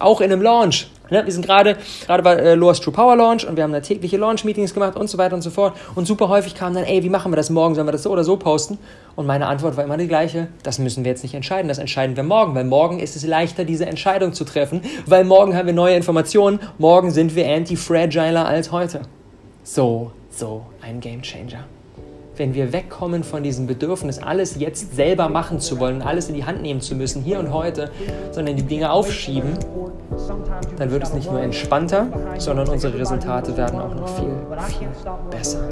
auch in einem Launch. Ne, wir sind gerade, gerade war äh, Loas True Power Launch und wir haben da tägliche Launch-Meetings gemacht und so weiter und so fort. Und super häufig kam dann, ey, wie machen wir das morgen? Sollen wir das so oder so posten? Und meine Antwort war immer die gleiche. Das müssen wir jetzt nicht entscheiden. Das entscheiden wir morgen, weil morgen ist es leichter, diese Entscheidung zu treffen, weil morgen haben wir neue Informationen. Morgen sind wir anti-fragiler als heute. So, so ein Game Changer wenn wir wegkommen von diesem Bedürfnis, alles jetzt selber machen zu wollen, alles in die Hand nehmen zu müssen, hier und heute, sondern die Dinge aufschieben, dann wird es nicht nur entspannter, sondern unsere Resultate werden auch noch viel, viel besser.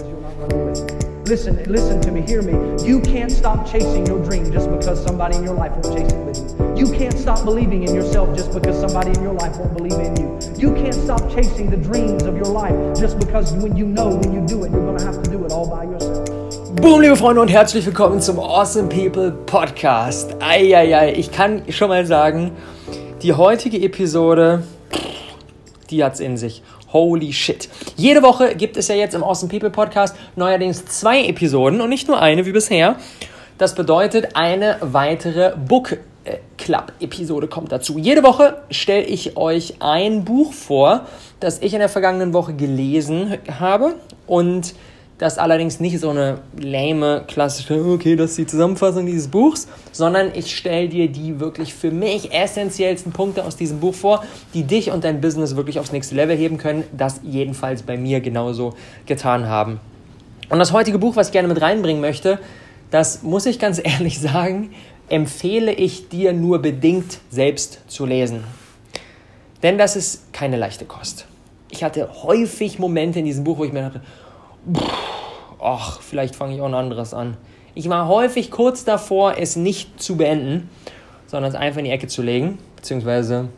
Listen, listen to me, hear me. You can't stop chasing your dream just because somebody in your life won't chase it with you. You can't stop believing in yourself just because somebody in your life won't believe in you. You can't stop chasing the dreams of your life just because when you know when you do it, you're going to have to do it all by yourself. Boom, liebe Freunde und herzlich willkommen zum Awesome People Podcast. Eieiei, ich kann schon mal sagen, die heutige Episode, die hat's in sich. Holy shit. Jede Woche gibt es ja jetzt im Awesome People Podcast neuerdings zwei Episoden und nicht nur eine wie bisher. Das bedeutet, eine weitere Book Club Episode kommt dazu. Jede Woche stelle ich euch ein Buch vor, das ich in der vergangenen Woche gelesen habe und das allerdings nicht so eine lame, klassische, okay, das ist die Zusammenfassung dieses Buchs, sondern ich stelle dir die wirklich für mich essentiellsten Punkte aus diesem Buch vor, die dich und dein Business wirklich aufs nächste Level heben können, das jedenfalls bei mir genauso getan haben. Und das heutige Buch, was ich gerne mit reinbringen möchte, das muss ich ganz ehrlich sagen, empfehle ich dir nur bedingt selbst zu lesen. Denn das ist keine leichte Kost. Ich hatte häufig Momente in diesem Buch, wo ich mir dachte, ach, vielleicht fange ich auch ein anderes an. Ich war häufig kurz davor, es nicht zu beenden, sondern es einfach in die Ecke zu legen, beziehungsweise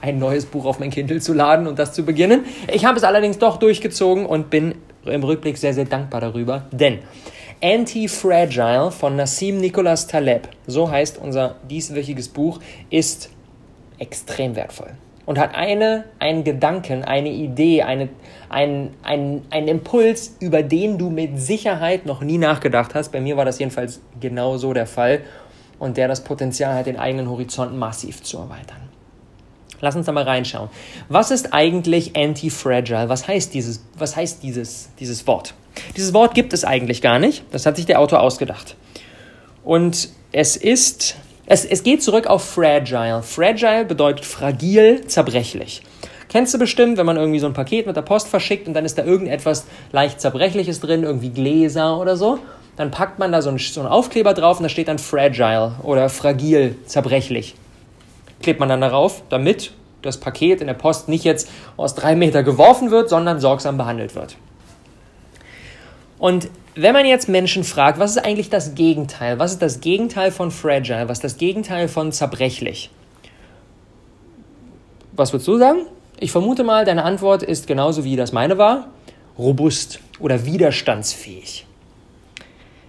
ein neues Buch auf mein Kindle zu laden und das zu beginnen. Ich habe es allerdings doch durchgezogen und bin im Rückblick sehr, sehr dankbar darüber, denn Anti-Fragile von Nassim Nicholas Taleb, so heißt unser dieswöchiges Buch, ist extrem wertvoll und hat eine, einen Gedanken, eine Idee, eine, einen, einen, Impuls, über den du mit Sicherheit noch nie nachgedacht hast. Bei mir war das jedenfalls genau so der Fall und der das Potenzial hat, den eigenen Horizont massiv zu erweitern. Lass uns da mal reinschauen. Was ist eigentlich anti-fragile? Was heißt dieses, was heißt dieses, dieses Wort? Dieses Wort gibt es eigentlich gar nicht. Das hat sich der Autor ausgedacht. Und es ist es, es geht zurück auf fragile. Fragile bedeutet fragil, zerbrechlich. Kennst du bestimmt, wenn man irgendwie so ein Paket mit der Post verschickt und dann ist da irgendetwas leicht Zerbrechliches drin, irgendwie Gläser oder so. Dann packt man da so einen, so einen Aufkleber drauf und da steht dann fragile oder fragil, zerbrechlich. Klebt man dann darauf, damit das Paket in der Post nicht jetzt aus drei Meter geworfen wird, sondern sorgsam behandelt wird. Und wenn man jetzt Menschen fragt, was ist eigentlich das Gegenteil? Was ist das Gegenteil von fragile? Was ist das Gegenteil von zerbrechlich? Was würdest du sagen? Ich vermute mal, deine Antwort ist genauso wie das meine war: robust oder widerstandsfähig.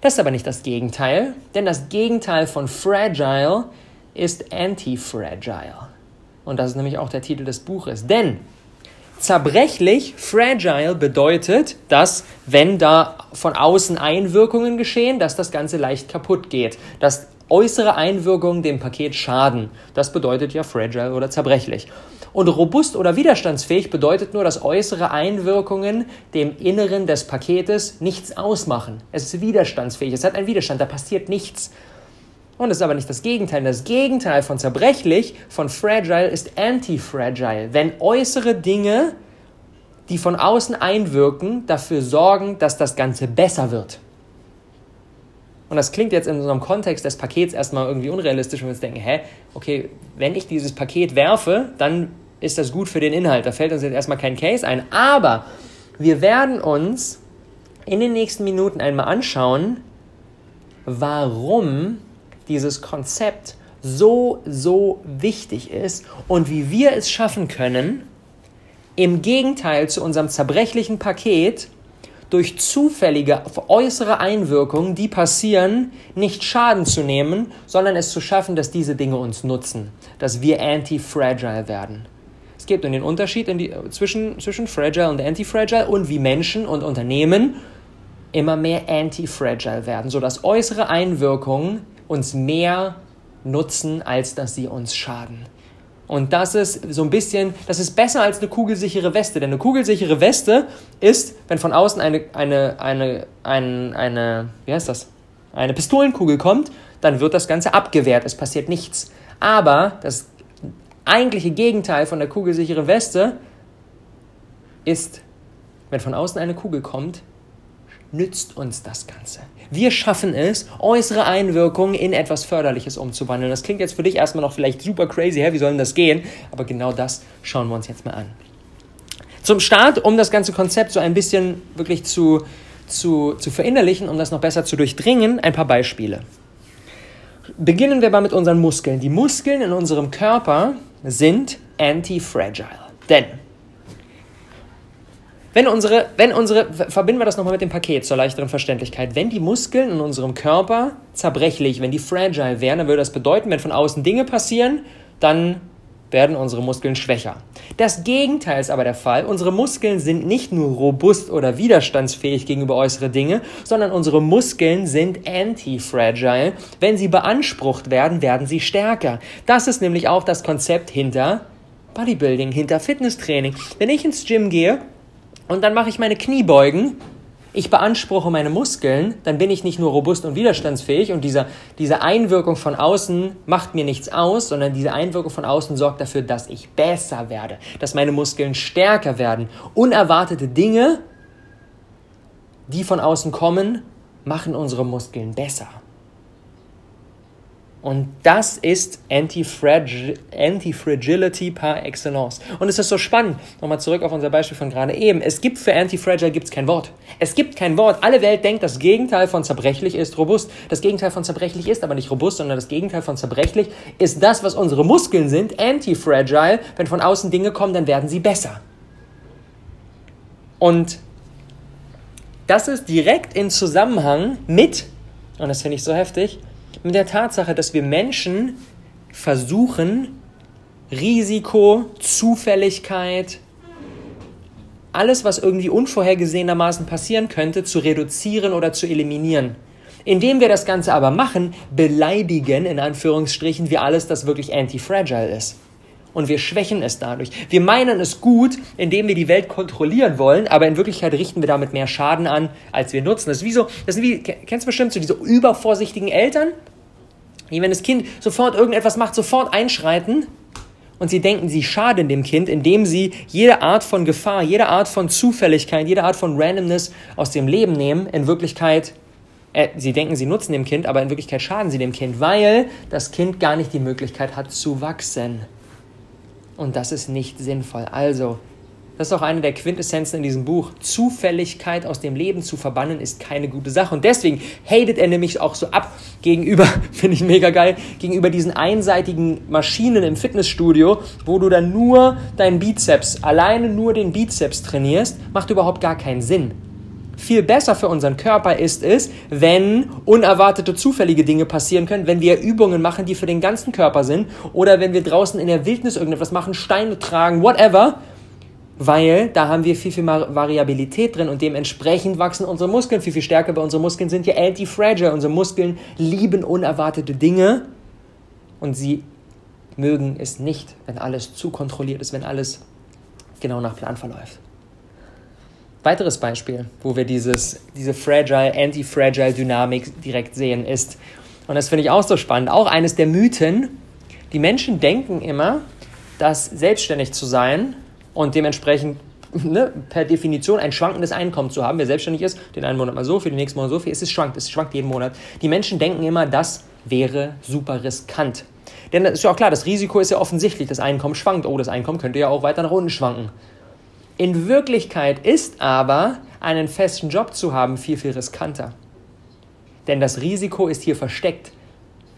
Das ist aber nicht das Gegenteil, denn das Gegenteil von fragile ist anti-fragile. Und das ist nämlich auch der Titel des Buches. Denn Zerbrechlich, fragile bedeutet, dass wenn da von außen Einwirkungen geschehen, dass das Ganze leicht kaputt geht, dass äußere Einwirkungen dem Paket schaden. Das bedeutet ja fragile oder zerbrechlich. Und robust oder widerstandsfähig bedeutet nur, dass äußere Einwirkungen dem Inneren des Paketes nichts ausmachen. Es ist widerstandsfähig, es hat einen Widerstand, da passiert nichts. Und das ist aber nicht das Gegenteil. Das Gegenteil von zerbrechlich, von fragile, ist anti-fragile. Wenn äußere Dinge, die von außen einwirken, dafür sorgen, dass das Ganze besser wird. Und das klingt jetzt in unserem Kontext des Pakets erstmal irgendwie unrealistisch, wenn wir uns denken, hä, okay, wenn ich dieses Paket werfe, dann ist das gut für den Inhalt. Da fällt uns jetzt erstmal kein Case ein. Aber wir werden uns in den nächsten Minuten einmal anschauen, warum dieses Konzept so, so wichtig ist und wie wir es schaffen können, im Gegenteil zu unserem zerbrechlichen Paket durch zufällige äußere Einwirkungen, die passieren, nicht Schaden zu nehmen, sondern es zu schaffen, dass diese Dinge uns nutzen, dass wir anti-fragile werden. Es gibt den Unterschied die, zwischen, zwischen fragile und anti-fragile und wie Menschen und Unternehmen immer mehr anti-fragile werden, sodass äußere Einwirkungen uns mehr nutzen, als dass sie uns schaden. Und das ist so ein bisschen, das ist besser als eine kugelsichere Weste. Denn eine kugelsichere Weste ist, wenn von außen eine, eine, eine, eine, eine wie heißt das? Eine Pistolenkugel kommt, dann wird das Ganze abgewehrt. Es passiert nichts. Aber das eigentliche Gegenteil von der kugelsicheren Weste ist, wenn von außen eine Kugel kommt, nützt uns das Ganze. Wir schaffen es, äußere Einwirkungen in etwas Förderliches umzuwandeln. Das klingt jetzt für dich erstmal noch vielleicht super crazy, hä? wie soll denn das gehen? Aber genau das schauen wir uns jetzt mal an. Zum Start, um das ganze Konzept so ein bisschen wirklich zu, zu, zu verinnerlichen, um das noch besser zu durchdringen, ein paar Beispiele. Beginnen wir mal mit unseren Muskeln. Die Muskeln in unserem Körper sind anti-fragile. Denn wenn unsere, wenn unsere, verbinden wir das nochmal mit dem Paket zur leichteren Verständlichkeit. Wenn die Muskeln in unserem Körper zerbrechlich, wenn die fragile wären, dann würde das bedeuten, wenn von außen Dinge passieren, dann werden unsere Muskeln schwächer. Das Gegenteil ist aber der Fall. Unsere Muskeln sind nicht nur robust oder widerstandsfähig gegenüber äußeren Dinge, sondern unsere Muskeln sind anti-fragile. Wenn sie beansprucht werden, werden sie stärker. Das ist nämlich auch das Konzept hinter Bodybuilding, hinter Fitnesstraining. Wenn ich ins Gym gehe, und dann mache ich meine Kniebeugen. Ich beanspruche meine Muskeln, dann bin ich nicht nur robust und widerstandsfähig und diese, diese Einwirkung von außen macht mir nichts aus, sondern diese Einwirkung von außen sorgt dafür, dass ich besser werde, dass meine Muskeln stärker werden. Unerwartete Dinge, die von außen kommen, machen unsere Muskeln besser. Und das ist Anti-Fragility par excellence. Und es ist so spannend, nochmal zurück auf unser Beispiel von gerade eben. Es gibt für Anti-Fragile gibt's kein Wort. Es gibt kein Wort. Alle Welt denkt, das Gegenteil von zerbrechlich ist robust. Das Gegenteil von zerbrechlich ist aber nicht robust, sondern das Gegenteil von zerbrechlich ist das, was unsere Muskeln sind, Anti-Fragile. Wenn von außen Dinge kommen, dann werden sie besser. Und das ist direkt in Zusammenhang mit, und das finde ich so heftig, mit der Tatsache, dass wir Menschen versuchen, Risiko, Zufälligkeit, alles, was irgendwie unvorhergesehenermaßen passieren könnte, zu reduzieren oder zu eliminieren. Indem wir das Ganze aber machen, beleidigen in Anführungsstrichen wir alles, das wirklich anti-fragile ist. Und wir schwächen es dadurch. Wir meinen es gut, indem wir die Welt kontrollieren wollen, aber in Wirklichkeit richten wir damit mehr Schaden an, als wir nutzen. Das ist wie so, das sind wie, kennst du bestimmt so diese übervorsichtigen Eltern, wenn das Kind sofort irgendetwas macht, sofort einschreiten und sie denken, sie schaden dem Kind, indem sie jede Art von Gefahr, jede Art von Zufälligkeit, jede Art von Randomness aus dem Leben nehmen. In Wirklichkeit, äh, sie denken, sie nutzen dem Kind, aber in Wirklichkeit schaden sie dem Kind, weil das Kind gar nicht die Möglichkeit hat zu wachsen. Und das ist nicht sinnvoll. Also, das ist auch eine der Quintessenzen in diesem Buch. Zufälligkeit aus dem Leben zu verbannen ist keine gute Sache. Und deswegen hatet er nämlich auch so ab gegenüber, finde ich mega geil, gegenüber diesen einseitigen Maschinen im Fitnessstudio, wo du dann nur deinen Bizeps, alleine nur den Bizeps trainierst, macht überhaupt gar keinen Sinn. Viel besser für unseren Körper ist es, wenn unerwartete zufällige Dinge passieren können, wenn wir Übungen machen, die für den ganzen Körper sind, oder wenn wir draußen in der Wildnis irgendetwas machen, Steine tragen, whatever, weil da haben wir viel, viel Variabilität drin und dementsprechend wachsen unsere Muskeln viel, viel stärker, weil unsere Muskeln sind ja anti-fragile. Unsere Muskeln lieben unerwartete Dinge und sie mögen es nicht, wenn alles zu kontrolliert ist, wenn alles genau nach Plan verläuft. Weiteres Beispiel, wo wir dieses, diese fragile, anti-fragile Dynamik direkt sehen, ist, und das finde ich auch so spannend, auch eines der Mythen, die Menschen denken immer, dass selbstständig zu sein und dementsprechend ne, per Definition ein schwankendes Einkommen zu haben, wer selbstständig ist, den einen Monat mal so viel, den nächsten Monat so viel, es ist schwankt, es schwankt jeden Monat. Die Menschen denken immer, das wäre super riskant. Denn das ist ja auch klar, das Risiko ist ja offensichtlich, das Einkommen schwankt. Oh, das Einkommen könnte ja auch weiter nach unten schwanken. In Wirklichkeit ist aber einen festen Job zu haben viel, viel riskanter. Denn das Risiko ist hier versteckt.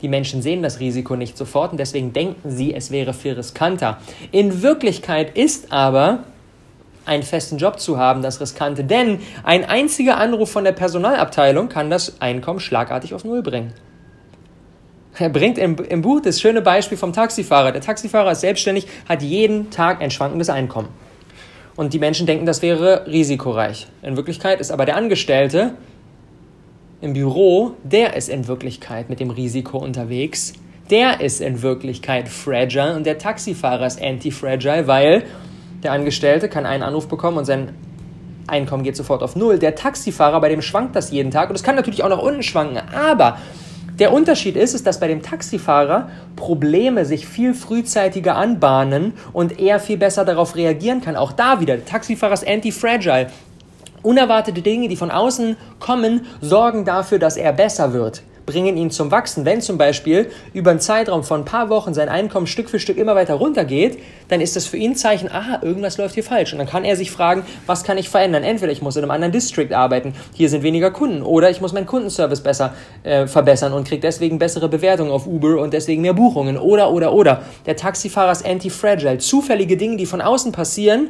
Die Menschen sehen das Risiko nicht sofort und deswegen denken sie, es wäre viel riskanter. In Wirklichkeit ist aber einen festen Job zu haben das Riskante, denn ein einziger Anruf von der Personalabteilung kann das Einkommen schlagartig auf Null bringen. Er bringt im, im Buch das schöne Beispiel vom Taxifahrer. Der Taxifahrer ist selbstständig, hat jeden Tag ein schwankendes Einkommen. Und die Menschen denken, das wäre risikoreich. In Wirklichkeit ist aber der Angestellte im Büro, der ist in Wirklichkeit mit dem Risiko unterwegs, der ist in Wirklichkeit fragile und der Taxifahrer ist anti-fragile, weil der Angestellte kann einen Anruf bekommen und sein Einkommen geht sofort auf Null. Der Taxifahrer, bei dem schwankt das jeden Tag und es kann natürlich auch nach unten schwanken, aber der Unterschied ist, ist, dass bei dem Taxifahrer Probleme sich viel frühzeitiger anbahnen und er viel besser darauf reagieren kann. Auch da wieder, der Taxifahrer ist anti-fragile. Unerwartete Dinge, die von außen kommen, sorgen dafür, dass er besser wird bringen ihn zum Wachsen. Wenn zum Beispiel über einen Zeitraum von ein paar Wochen sein Einkommen Stück für Stück immer weiter runtergeht, dann ist das für ihn ein Zeichen, aha, irgendwas läuft hier falsch. Und dann kann er sich fragen, was kann ich verändern? Entweder ich muss in einem anderen District arbeiten, hier sind weniger Kunden, oder ich muss meinen Kundenservice besser äh, verbessern und kriege deswegen bessere Bewertungen auf Uber und deswegen mehr Buchungen. Oder, oder, oder. Der Taxifahrer ist anti-fragile. Zufällige Dinge, die von außen passieren,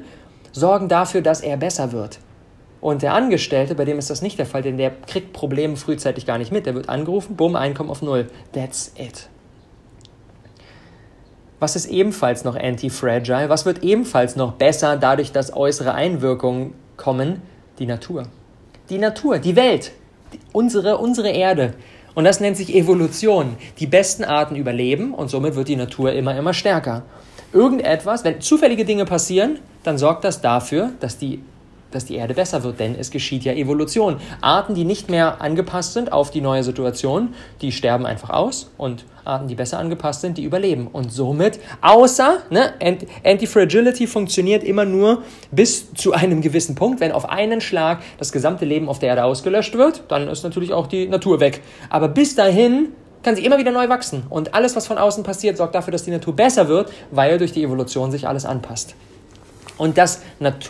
sorgen dafür, dass er besser wird. Und der Angestellte, bei dem ist das nicht der Fall, denn der kriegt Probleme frühzeitig gar nicht mit. Der wird angerufen, bumm, Einkommen auf Null. That's it. Was ist ebenfalls noch anti-fragile? Was wird ebenfalls noch besser dadurch, dass äußere Einwirkungen kommen? Die Natur. Die Natur, die Welt, die, unsere, unsere Erde. Und das nennt sich Evolution. Die besten Arten überleben und somit wird die Natur immer, immer stärker. Irgendetwas, wenn zufällige Dinge passieren, dann sorgt das dafür, dass die dass die Erde besser wird, denn es geschieht ja Evolution. Arten, die nicht mehr angepasst sind auf die neue Situation, die sterben einfach aus und Arten, die besser angepasst sind, die überleben. Und somit, außer, ne, Anti-Fragility funktioniert immer nur bis zu einem gewissen Punkt. Wenn auf einen Schlag das gesamte Leben auf der Erde ausgelöscht wird, dann ist natürlich auch die Natur weg. Aber bis dahin kann sie immer wieder neu wachsen. Und alles, was von außen passiert, sorgt dafür, dass die Natur besser wird, weil durch die Evolution sich alles anpasst. Und das,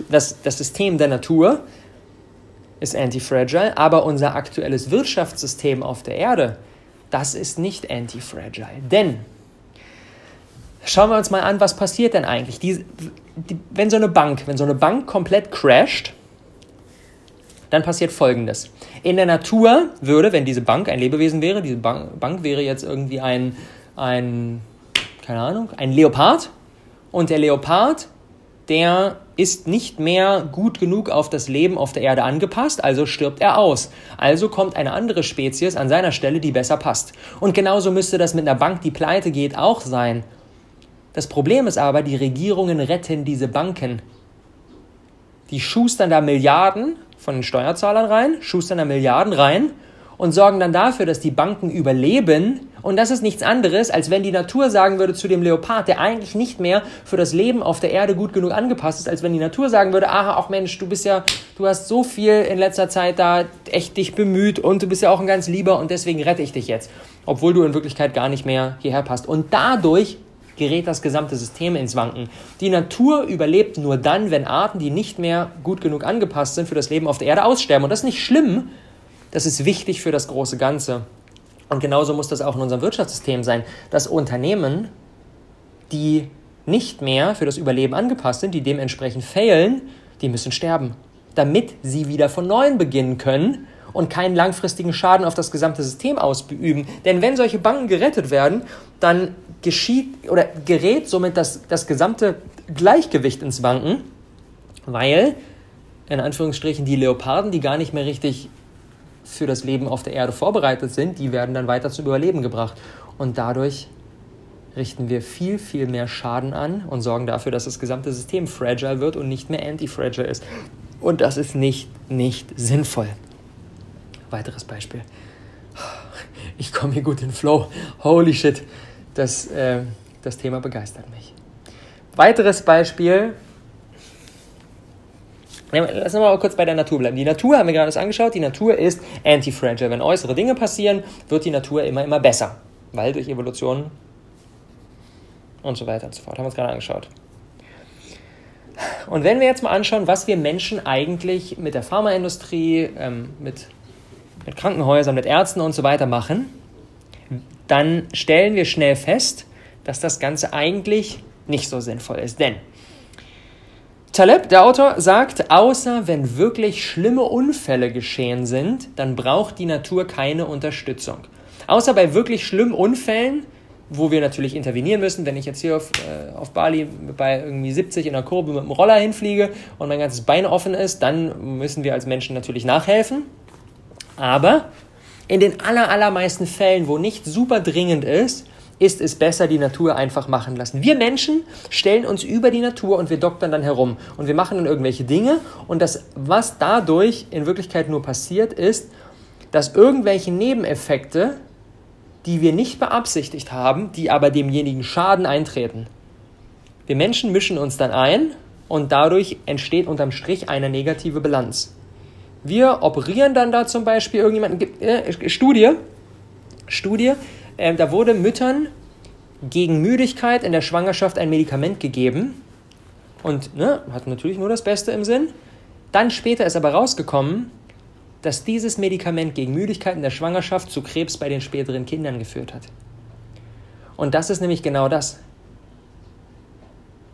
das, das System der Natur ist antifragile, aber unser aktuelles Wirtschaftssystem auf der Erde, das ist nicht antifragile. Denn schauen wir uns mal an, was passiert denn eigentlich? Die, die, wenn so eine Bank, wenn so eine Bank komplett crasht, dann passiert Folgendes. In der Natur würde, wenn diese Bank ein Lebewesen wäre, diese Bank, Bank wäre jetzt irgendwie ein, ein, keine Ahnung, ein Leopard und der Leopard der ist nicht mehr gut genug auf das Leben auf der Erde angepasst, also stirbt er aus. Also kommt eine andere Spezies an seiner Stelle, die besser passt. Und genauso müsste das mit einer Bank, die pleite geht, auch sein. Das Problem ist aber, die Regierungen retten diese Banken. Die schustern da Milliarden von den Steuerzahlern rein, schustern da Milliarden rein und sorgen dann dafür, dass die Banken überleben. Und das ist nichts anderes, als wenn die Natur sagen würde zu dem Leopard, der eigentlich nicht mehr für das Leben auf der Erde gut genug angepasst ist, als wenn die Natur sagen würde, aha, auch Mensch, du bist ja, du hast so viel in letzter Zeit da echt dich bemüht und du bist ja auch ein ganz lieber und deswegen rette ich dich jetzt. Obwohl du in Wirklichkeit gar nicht mehr hierher passt. Und dadurch gerät das gesamte System ins Wanken. Die Natur überlebt nur dann, wenn Arten, die nicht mehr gut genug angepasst sind für das Leben auf der Erde, aussterben. Und das ist nicht schlimm, das ist wichtig für das große Ganze. Und genauso muss das auch in unserem Wirtschaftssystem sein, dass Unternehmen, die nicht mehr für das Überleben angepasst sind, die dementsprechend failen, die müssen sterben, damit sie wieder von neuem beginnen können und keinen langfristigen Schaden auf das gesamte System ausüben. Denn wenn solche Banken gerettet werden, dann geschieht oder gerät somit das, das gesamte Gleichgewicht ins Wanken, weil in Anführungsstrichen die Leoparden, die gar nicht mehr richtig für das Leben auf der Erde vorbereitet sind, die werden dann weiter zum Überleben gebracht. Und dadurch richten wir viel, viel mehr Schaden an und sorgen dafür, dass das gesamte System fragile wird und nicht mehr anti-fragile ist. Und das ist nicht, nicht sinnvoll. Weiteres Beispiel. Ich komme hier gut in Flow. Holy shit. Das, äh, das Thema begeistert mich. Weiteres Beispiel Lass uns mal kurz bei der Natur bleiben. Die Natur haben wir gerade angeschaut. Die Natur ist anti-fragile. Wenn äußere Dinge passieren, wird die Natur immer, immer besser. Weil durch Evolution und so weiter und so fort. Haben wir uns gerade angeschaut. Und wenn wir jetzt mal anschauen, was wir Menschen eigentlich mit der Pharmaindustrie, ähm, mit, mit Krankenhäusern, mit Ärzten und so weiter machen, dann stellen wir schnell fest, dass das Ganze eigentlich nicht so sinnvoll ist. Denn Taleb, der Autor, sagt, außer wenn wirklich schlimme Unfälle geschehen sind, dann braucht die Natur keine Unterstützung. Außer bei wirklich schlimmen Unfällen, wo wir natürlich intervenieren müssen, wenn ich jetzt hier auf, äh, auf Bali bei irgendwie 70 in der Kurve mit dem Roller hinfliege und mein ganzes Bein offen ist, dann müssen wir als Menschen natürlich nachhelfen. Aber in den aller, allermeisten Fällen, wo nicht super dringend ist, ist es besser, die Natur einfach machen lassen. Wir Menschen stellen uns über die Natur und wir doktern dann herum und wir machen dann irgendwelche Dinge und das, was dadurch in Wirklichkeit nur passiert, ist, dass irgendwelche Nebeneffekte, die wir nicht beabsichtigt haben, die aber demjenigen Schaden eintreten. Wir Menschen mischen uns dann ein und dadurch entsteht unterm Strich eine negative Bilanz. Wir operieren dann da zum Beispiel irgendjemanden, äh, Studie, Studie, äh, da wurde Müttern gegen Müdigkeit in der Schwangerschaft ein Medikament gegeben und ne, hat natürlich nur das Beste im Sinn. Dann später ist aber rausgekommen, dass dieses Medikament gegen Müdigkeit in der Schwangerschaft zu Krebs bei den späteren Kindern geführt hat. Und das ist nämlich genau das.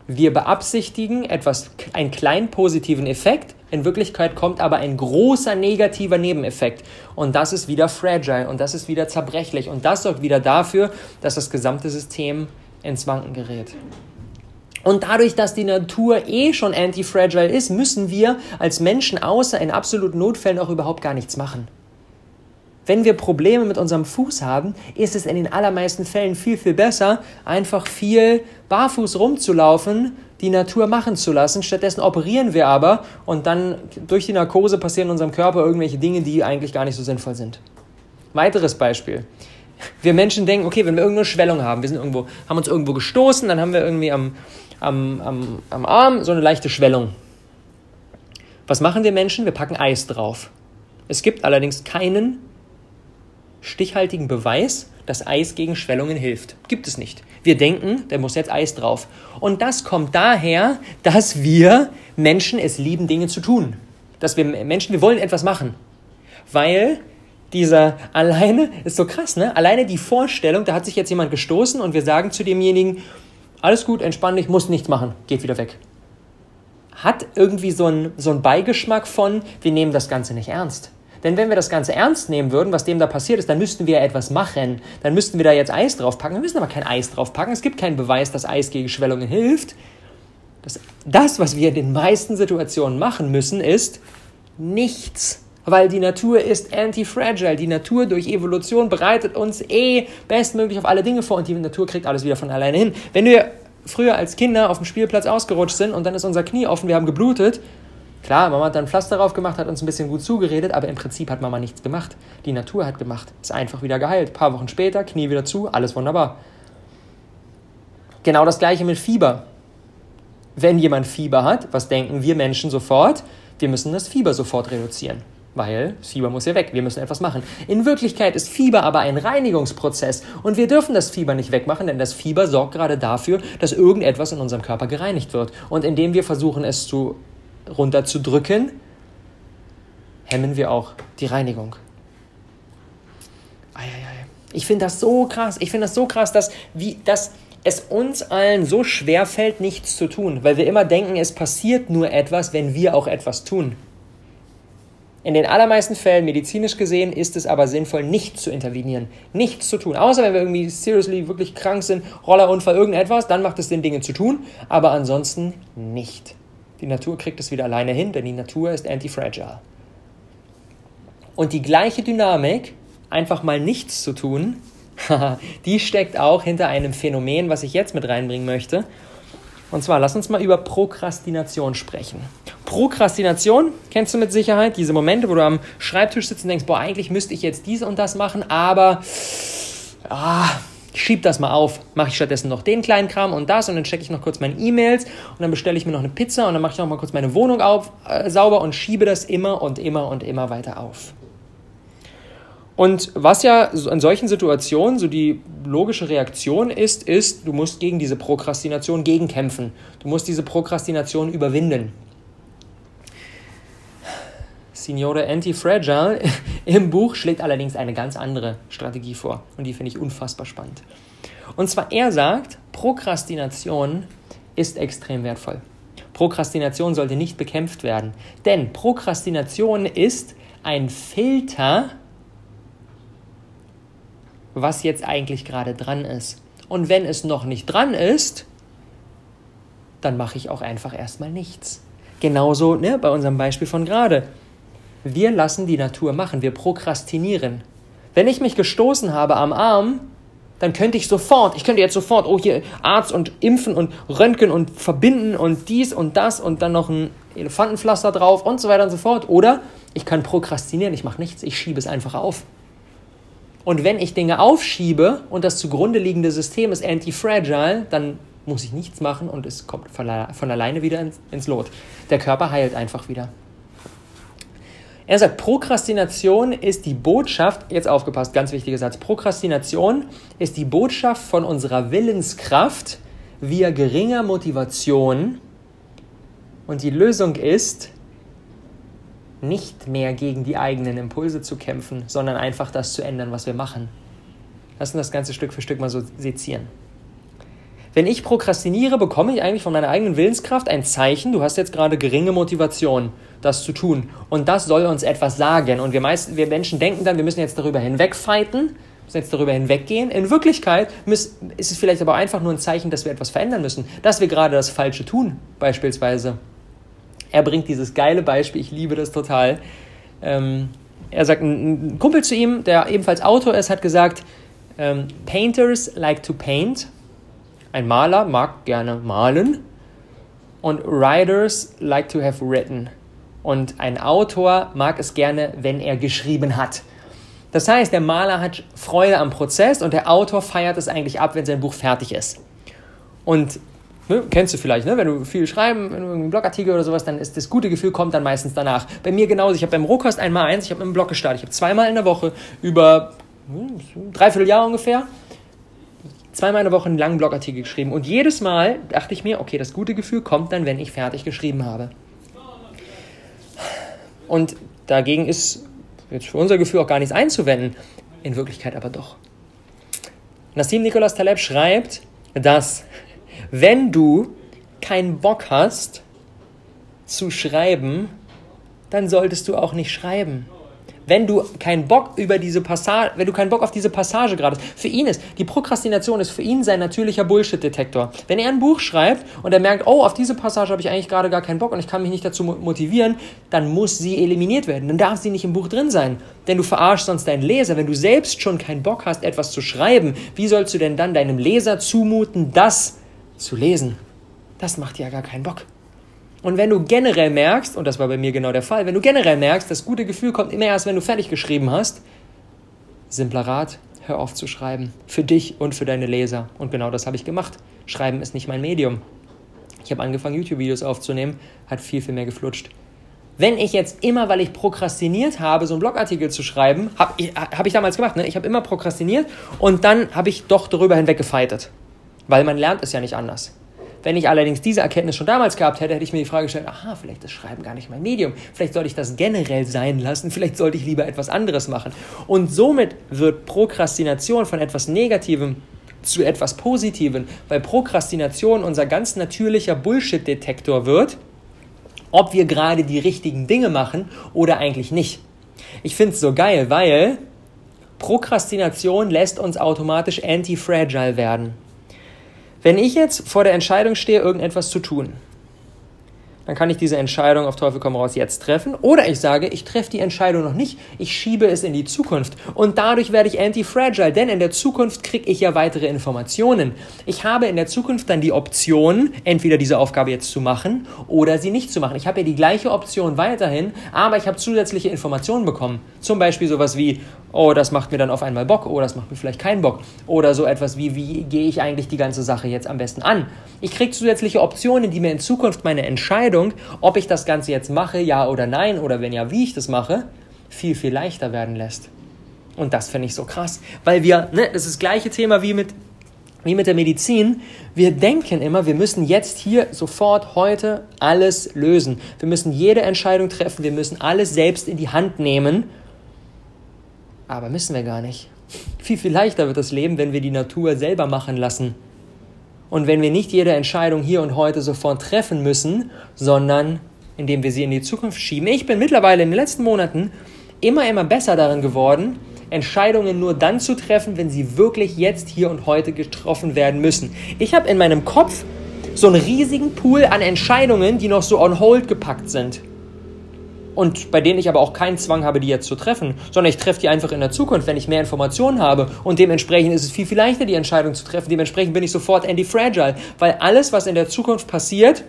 Wir beabsichtigen etwas, einen kleinen positiven Effekt, in Wirklichkeit kommt aber ein großer negativer Nebeneffekt. Und das ist wieder fragile und das ist wieder zerbrechlich und das sorgt wieder dafür, dass das gesamte System ins Wanken gerät. Und dadurch, dass die Natur eh schon anti-fragile ist, müssen wir als Menschen außer in absoluten Notfällen auch überhaupt gar nichts machen. Wenn wir Probleme mit unserem Fuß haben, ist es in den allermeisten Fällen viel, viel besser, einfach viel barfuß rumzulaufen, die Natur machen zu lassen. Stattdessen operieren wir aber und dann durch die Narkose passieren in unserem Körper irgendwelche Dinge, die eigentlich gar nicht so sinnvoll sind. Weiteres Beispiel. Wir Menschen denken, okay, wenn wir irgendeine Schwellung haben, wir sind irgendwo, haben uns irgendwo gestoßen, dann haben wir irgendwie am, am, am, am Arm so eine leichte Schwellung. Was machen wir Menschen? Wir packen Eis drauf. Es gibt allerdings keinen stichhaltigen Beweis, dass Eis gegen Schwellungen hilft. Gibt es nicht. Wir denken, da muss jetzt Eis drauf. Und das kommt daher, dass wir Menschen es lieben, Dinge zu tun. Dass wir Menschen, wir wollen etwas machen. Weil dieser alleine, ist so krass, ne? Alleine die Vorstellung, da hat sich jetzt jemand gestoßen und wir sagen zu demjenigen, alles gut, entspann dich, musst nichts machen, geht wieder weg. Hat irgendwie so einen, so einen Beigeschmack von, wir nehmen das Ganze nicht ernst. Denn wenn wir das Ganze ernst nehmen würden, was dem da passiert ist, dann müssten wir etwas machen. Dann müssten wir da jetzt Eis draufpacken. Wir müssen aber kein Eis draufpacken. Es gibt keinen Beweis, dass Eis gegen Schwellungen hilft. Das, das was wir in den meisten Situationen machen müssen, ist nichts. Weil die Natur ist anti-fragile. Die Natur durch Evolution bereitet uns eh bestmöglich auf alle Dinge vor und die Natur kriegt alles wieder von alleine hin. Wenn wir früher als Kinder auf dem Spielplatz ausgerutscht sind und dann ist unser Knie offen, wir haben geblutet, Klar, Mama hat dann Pflaster drauf gemacht, hat uns ein bisschen gut zugeredet, aber im Prinzip hat Mama nichts gemacht. Die Natur hat gemacht. Ist einfach wieder geheilt. Ein paar Wochen später, Knie wieder zu, alles wunderbar. Genau das gleiche mit Fieber. Wenn jemand Fieber hat, was denken wir Menschen sofort? Wir müssen das Fieber sofort reduzieren. Weil das Fieber muss ja weg, wir müssen etwas machen. In Wirklichkeit ist Fieber aber ein Reinigungsprozess und wir dürfen das Fieber nicht wegmachen, denn das Fieber sorgt gerade dafür, dass irgendetwas in unserem Körper gereinigt wird. Und indem wir versuchen, es zu runterzudrücken, hemmen wir auch die Reinigung. Ich finde das so krass. Ich finde das so krass, dass, wie, dass es uns allen so schwer fällt, nichts zu tun, weil wir immer denken, es passiert nur etwas, wenn wir auch etwas tun. In den allermeisten Fällen, medizinisch gesehen, ist es aber sinnvoll, nicht zu intervenieren, nichts zu tun. Außer wenn wir irgendwie seriously wirklich krank sind, Rollerunfall, irgendetwas, dann macht es Sinn, Dinge zu tun, aber ansonsten nicht. Die Natur kriegt es wieder alleine hin, denn die Natur ist antifragile. Und die gleiche Dynamik, einfach mal nichts zu tun, die steckt auch hinter einem Phänomen, was ich jetzt mit reinbringen möchte. Und zwar, lass uns mal über Prokrastination sprechen. Prokrastination kennst du mit Sicherheit, diese Momente, wo du am Schreibtisch sitzt und denkst, boah, eigentlich müsste ich jetzt dies und das machen, aber ah, ich schiebe das mal auf, mache ich stattdessen noch den kleinen Kram und das und dann checke ich noch kurz meine E-Mails und dann bestelle ich mir noch eine Pizza und dann mache ich noch mal kurz meine Wohnung auf, äh, sauber und schiebe das immer und immer und immer weiter auf. Und was ja in solchen Situationen so die logische Reaktion ist, ist, du musst gegen diese Prokrastination gegenkämpfen. Du musst diese Prokrastination überwinden. Signore Anti-Fragile im Buch schlägt allerdings eine ganz andere Strategie vor und die finde ich unfassbar spannend. Und zwar er sagt, Prokrastination ist extrem wertvoll. Prokrastination sollte nicht bekämpft werden, denn Prokrastination ist ein Filter, was jetzt eigentlich gerade dran ist. Und wenn es noch nicht dran ist, dann mache ich auch einfach erstmal nichts. Genauso ne, bei unserem Beispiel von gerade. Wir lassen die Natur machen, wir prokrastinieren. Wenn ich mich gestoßen habe am Arm, dann könnte ich sofort, ich könnte jetzt sofort, oh hier Arzt und Impfen und Röntgen und verbinden und dies und das und dann noch ein Elefantenpflaster drauf und so weiter und so fort. Oder ich kann prokrastinieren, ich mache nichts, ich schiebe es einfach auf. Und wenn ich Dinge aufschiebe und das zugrunde liegende System ist anti-fragile, dann muss ich nichts machen und es kommt von, alleine wieder ins, ins Lot. Der Körper heilt einfach wieder. Er sagt, Prokrastination ist die Botschaft, jetzt aufgepasst, ganz wichtiger Satz, Prokrastination ist die Botschaft von unserer Willenskraft via geringer Motivation und die Lösung ist, nicht mehr gegen die eigenen Impulse zu kämpfen, sondern einfach das zu ändern, was wir machen. Lass uns das Ganze Stück für Stück mal so sezieren. Wenn ich prokrastiniere, bekomme ich eigentlich von meiner eigenen Willenskraft ein Zeichen, du hast jetzt gerade geringe Motivation, das zu tun. Und das soll uns etwas sagen. Und wir, meisten, wir Menschen denken dann, wir müssen jetzt darüber hinwegfighten, müssen jetzt darüber hinweggehen. In Wirklichkeit ist es vielleicht aber einfach nur ein Zeichen, dass wir etwas verändern müssen, dass wir gerade das Falsche tun, beispielsweise. Er bringt dieses geile Beispiel, ich liebe das total. Ähm, er sagt, ein Kumpel zu ihm, der ebenfalls Autor ist, hat gesagt, ähm, Painters like to paint ein Maler mag gerne malen und Writers like to have written. Und ein Autor mag es gerne, wenn er geschrieben hat. Das heißt, der Maler hat Freude am Prozess und der Autor feiert es eigentlich ab, wenn sein Buch fertig ist. Und ne, kennst du vielleicht, ne? wenn du viel schreiben, wenn du einen Blogartikel oder sowas, dann ist das gute Gefühl kommt dann meistens danach. Bei mir genauso. Ich habe beim Rohkost einmal eins, ich habe mit einem Blog gestartet. Ich habe zweimal in der Woche über hm, dreiviertel Jahr ungefähr zweimal in der Woche einen langen Blogartikel geschrieben. Und jedes Mal dachte ich mir, okay, das gute Gefühl kommt dann, wenn ich fertig geschrieben habe. Und dagegen ist jetzt für unser Gefühl auch gar nichts einzuwenden. In Wirklichkeit aber doch. Nassim Nicholas Taleb schreibt, dass wenn du keinen Bock hast zu schreiben, dann solltest du auch nicht schreiben wenn du keinen Bock über diese Passage, wenn du keinen Bock auf diese Passage gerade hast. Für ihn ist die Prokrastination ist für ihn sein natürlicher Bullshit-Detektor. Wenn er ein Buch schreibt und er merkt, oh, auf diese Passage habe ich eigentlich gerade gar keinen Bock und ich kann mich nicht dazu motivieren, dann muss sie eliminiert werden. Dann darf sie nicht im Buch drin sein. Denn du verarschst sonst deinen Leser. Wenn du selbst schon keinen Bock hast, etwas zu schreiben, wie sollst du denn dann deinem Leser zumuten, das zu lesen? Das macht ja gar keinen Bock. Und wenn du generell merkst, und das war bei mir genau der Fall, wenn du generell merkst, das gute Gefühl kommt immer erst, wenn du fertig geschrieben hast, simpler Rat, hör auf zu schreiben. Für dich und für deine Leser. Und genau das habe ich gemacht. Schreiben ist nicht mein Medium. Ich habe angefangen, YouTube-Videos aufzunehmen, hat viel, viel mehr geflutscht. Wenn ich jetzt immer, weil ich prokrastiniert habe, so einen Blogartikel zu schreiben, habe ich, hab ich damals gemacht, ne? ich habe immer prokrastiniert und dann habe ich doch darüber hinweg gefeitet. Weil man lernt es ja nicht anders. Wenn ich allerdings diese Erkenntnis schon damals gehabt hätte, hätte ich mir die Frage gestellt, aha, vielleicht ist Schreiben gar nicht mein Medium. Vielleicht sollte ich das generell sein lassen. Vielleicht sollte ich lieber etwas anderes machen. Und somit wird Prokrastination von etwas Negativem zu etwas Positivem, weil Prokrastination unser ganz natürlicher Bullshit-Detektor wird, ob wir gerade die richtigen Dinge machen oder eigentlich nicht. Ich finde es so geil, weil Prokrastination lässt uns automatisch anti-fragile werden. Wenn ich jetzt vor der Entscheidung stehe, irgendetwas zu tun, dann kann ich diese Entscheidung auf Teufel komm raus jetzt treffen. Oder ich sage, ich treffe die Entscheidung noch nicht, ich schiebe es in die Zukunft. Und dadurch werde ich anti-fragile, denn in der Zukunft kriege ich ja weitere Informationen. Ich habe in der Zukunft dann die Option, entweder diese Aufgabe jetzt zu machen oder sie nicht zu machen. Ich habe ja die gleiche Option weiterhin, aber ich habe zusätzliche Informationen bekommen. Zum Beispiel sowas wie, oh, das macht mir dann auf einmal Bock, oh, das macht mir vielleicht keinen Bock. Oder so etwas wie, wie gehe ich eigentlich die ganze Sache jetzt am besten an? Ich kriege zusätzliche Optionen, die mir in Zukunft meine Entscheidung, ob ich das Ganze jetzt mache, ja oder nein, oder wenn ja, wie ich das mache, viel, viel leichter werden lässt. Und das finde ich so krass, weil wir, ne, das ist das gleiche Thema wie mit, wie mit der Medizin. Wir denken immer, wir müssen jetzt hier sofort heute alles lösen. Wir müssen jede Entscheidung treffen, wir müssen alles selbst in die Hand nehmen. Aber müssen wir gar nicht. Viel, viel leichter wird das Leben, wenn wir die Natur selber machen lassen. Und wenn wir nicht jede Entscheidung hier und heute sofort treffen müssen, sondern indem wir sie in die Zukunft schieben. Ich bin mittlerweile in den letzten Monaten immer, immer besser darin geworden, Entscheidungen nur dann zu treffen, wenn sie wirklich jetzt, hier und heute getroffen werden müssen. Ich habe in meinem Kopf so einen riesigen Pool an Entscheidungen, die noch so on hold gepackt sind. Und bei denen ich aber auch keinen Zwang habe, die jetzt zu treffen, sondern ich treffe die einfach in der Zukunft, wenn ich mehr Informationen habe und dementsprechend ist es viel, viel leichter, die Entscheidung zu treffen. Dementsprechend bin ich sofort anti-fragile, weil alles, was in der Zukunft passiert,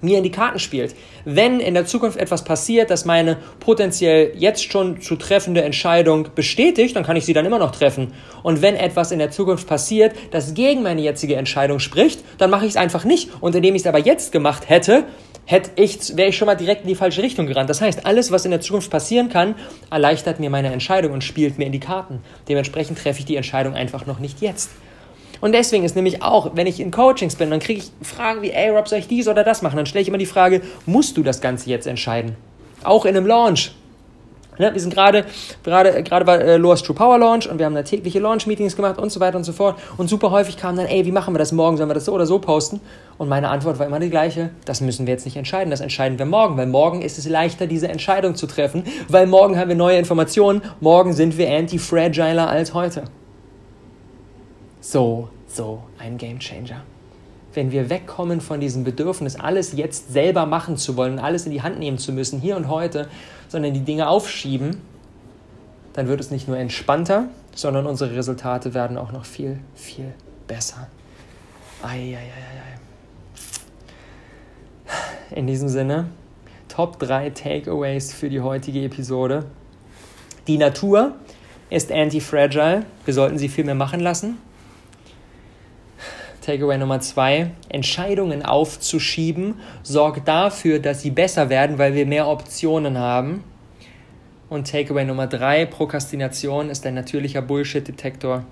mir in die Karten spielt. Wenn in der Zukunft etwas passiert, das meine potenziell jetzt schon zu treffende Entscheidung bestätigt, dann kann ich sie dann immer noch treffen. Und wenn etwas in der Zukunft passiert, das gegen meine jetzige Entscheidung spricht, dann mache ich es einfach nicht. Und indem ich es aber jetzt gemacht hätte, hätte ich, wäre ich schon mal direkt in die falsche Richtung gerannt. Das heißt, alles, was in der Zukunft passieren kann, erleichtert mir meine Entscheidung und spielt mir in die Karten. Dementsprechend treffe ich die Entscheidung einfach noch nicht jetzt. Und deswegen ist nämlich auch, wenn ich in Coachings bin, dann kriege ich Fragen wie, ey Rob, soll ich dies oder das machen? Dann stelle ich immer die Frage, musst du das Ganze jetzt entscheiden? Auch in einem Launch. Ne, wir sind gerade, gerade, gerade bei äh, Loas True Power Launch und wir haben da tägliche Launch-Meetings gemacht und so weiter und so fort. Und super häufig kam dann, ey, wie machen wir das morgen? Sollen wir das so oder so posten? Und meine Antwort war immer die gleiche. Das müssen wir jetzt nicht entscheiden. Das entscheiden wir morgen, weil morgen ist es leichter, diese Entscheidung zu treffen, weil morgen haben wir neue Informationen. Morgen sind wir anti-fragiler als heute so, so ein Game Changer. Wenn wir wegkommen von diesem Bedürfnis, alles jetzt selber machen zu wollen, alles in die Hand nehmen zu müssen, hier und heute, sondern die Dinge aufschieben, dann wird es nicht nur entspannter, sondern unsere Resultate werden auch noch viel, viel besser. Eieieiei. In diesem Sinne, Top 3 Takeaways für die heutige Episode. Die Natur ist anti-fragile. Wir sollten sie viel mehr machen lassen. Takeaway Nummer zwei, Entscheidungen aufzuschieben, sorgt dafür, dass sie besser werden, weil wir mehr Optionen haben. Und Takeaway Nummer drei, Prokrastination ist ein natürlicher Bullshit-Detektor.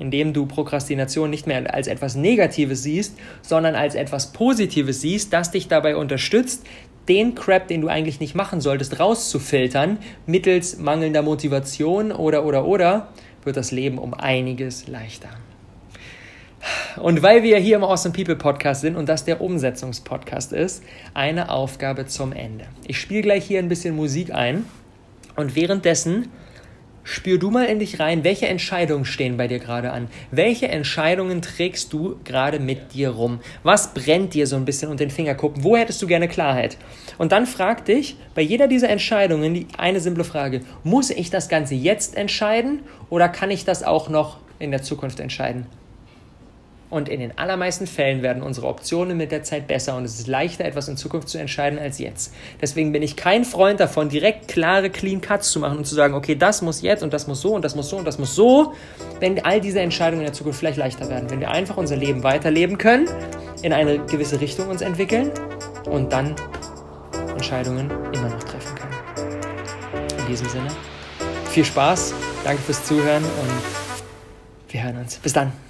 Indem du Prokrastination nicht mehr als etwas Negatives siehst, sondern als etwas Positives siehst, das dich dabei unterstützt, den Crap, den du eigentlich nicht machen solltest, rauszufiltern, mittels mangelnder Motivation oder oder oder, wird das Leben um einiges leichter. Und weil wir hier im Awesome People Podcast sind und das der Umsetzungspodcast ist, eine Aufgabe zum Ende. Ich spiele gleich hier ein bisschen Musik ein und währenddessen spür du mal in dich rein, welche Entscheidungen stehen bei dir gerade an? Welche Entscheidungen trägst du gerade mit dir rum? Was brennt dir so ein bisschen unter den Fingerkuppen? Wo hättest du gerne Klarheit? Und dann frag dich bei jeder dieser Entscheidungen die eine simple Frage: Muss ich das Ganze jetzt entscheiden oder kann ich das auch noch in der Zukunft entscheiden? Und in den allermeisten Fällen werden unsere Optionen mit der Zeit besser und es ist leichter, etwas in Zukunft zu entscheiden als jetzt. Deswegen bin ich kein Freund davon, direkt klare Clean Cuts zu machen und zu sagen, okay, das muss jetzt und das muss so und das muss so und das muss so, wenn all diese Entscheidungen in der Zukunft vielleicht leichter werden. Wenn wir einfach unser Leben weiterleben können, in eine gewisse Richtung uns entwickeln und dann Entscheidungen immer noch treffen können. In diesem Sinne, viel Spaß, danke fürs Zuhören und wir hören uns. Bis dann.